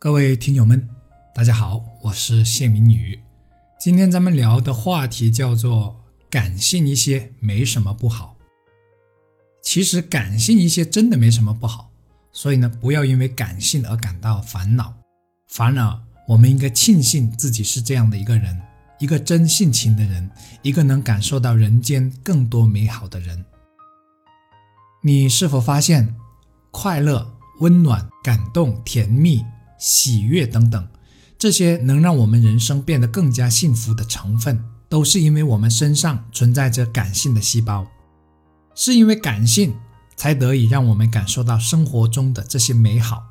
各位听友们，大家好，我是谢明宇。今天咱们聊的话题叫做“感性一些没什么不好”。其实感性一些真的没什么不好，所以呢，不要因为感性而感到烦恼。反而，我们应该庆幸自己是这样的一个人，一个真性情的人，一个能感受到人间更多美好的人。你是否发现，快乐、温暖、感动、甜蜜？喜悦等等，这些能让我们人生变得更加幸福的成分，都是因为我们身上存在着感性的细胞，是因为感性才得以让我们感受到生活中的这些美好。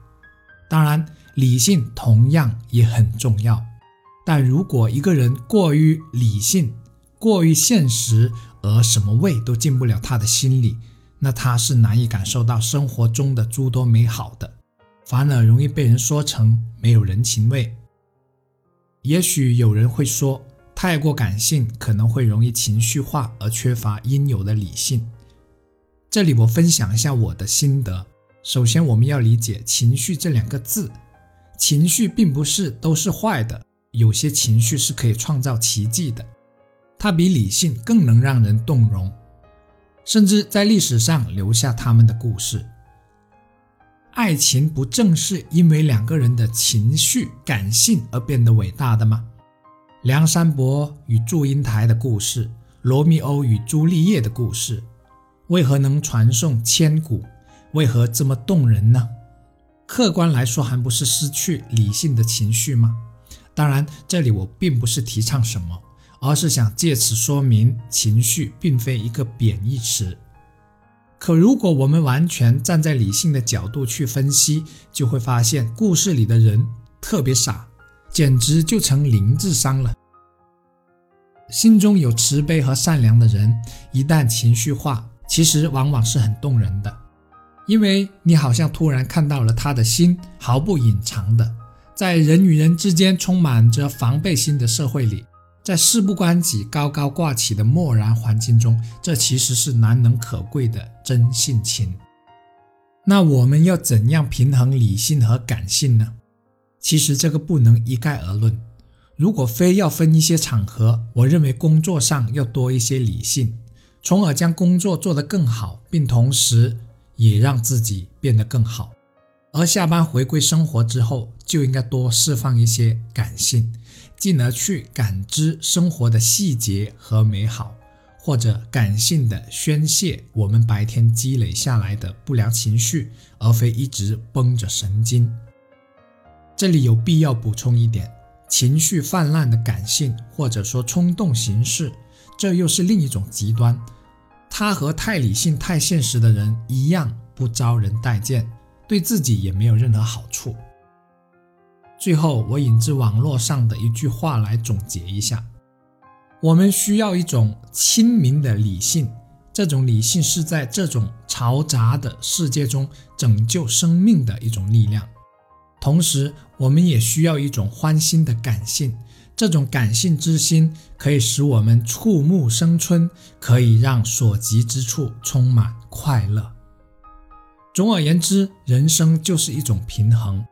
当然，理性同样也很重要，但如果一个人过于理性、过于现实，而什么味都进不了他的心里，那他是难以感受到生活中的诸多美好的。反而容易被人说成没有人情味。也许有人会说，太过感性可能会容易情绪化，而缺乏应有的理性。这里我分享一下我的心得。首先，我们要理解“情绪”这两个字，情绪并不是都是坏的，有些情绪是可以创造奇迹的，它比理性更能让人动容，甚至在历史上留下他们的故事。爱情不正是因为两个人的情绪感性而变得伟大的吗？梁山伯与祝英台的故事，罗密欧与朱丽叶的故事，为何能传颂千古？为何这么动人呢？客观来说，还不是失去理性的情绪吗？当然，这里我并不是提倡什么，而是想借此说明，情绪并非一个贬义词。可如果我们完全站在理性的角度去分析，就会发现故事里的人特别傻，简直就成零智商了。心中有慈悲和善良的人，一旦情绪化，其实往往是很动人的，因为你好像突然看到了他的心，毫不隐藏的，在人与人之间充满着防备心的社会里。在事不关己、高高挂起的漠然环境中，这其实是难能可贵的真性情。那我们要怎样平衡理性和感性呢？其实这个不能一概而论。如果非要分一些场合，我认为工作上要多一些理性，从而将工作做得更好，并同时也让自己变得更好。而下班回归生活之后，就应该多释放一些感性。进而去感知生活的细节和美好，或者感性的宣泄我们白天积累下来的不良情绪，而非一直绷着神经。这里有必要补充一点：情绪泛滥的感性，或者说冲动行事，这又是另一种极端。它和太理性、太现实的人一样，不招人待见，对自己也没有任何好处。最后，我引自网络上的一句话来总结一下：我们需要一种清明的理性，这种理性是在这种嘈杂的世界中拯救生命的一种力量。同时，我们也需要一种欢欣的感性，这种感性之心可以使我们触目生春，可以让所及之处充满快乐。总而言之，人生就是一种平衡。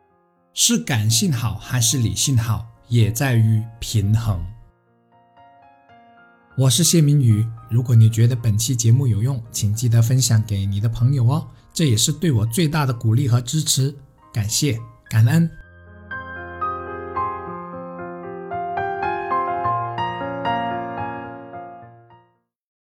是感性好还是理性好，也在于平衡。我是谢明宇，如果你觉得本期节目有用，请记得分享给你的朋友哦，这也是对我最大的鼓励和支持，感谢感恩。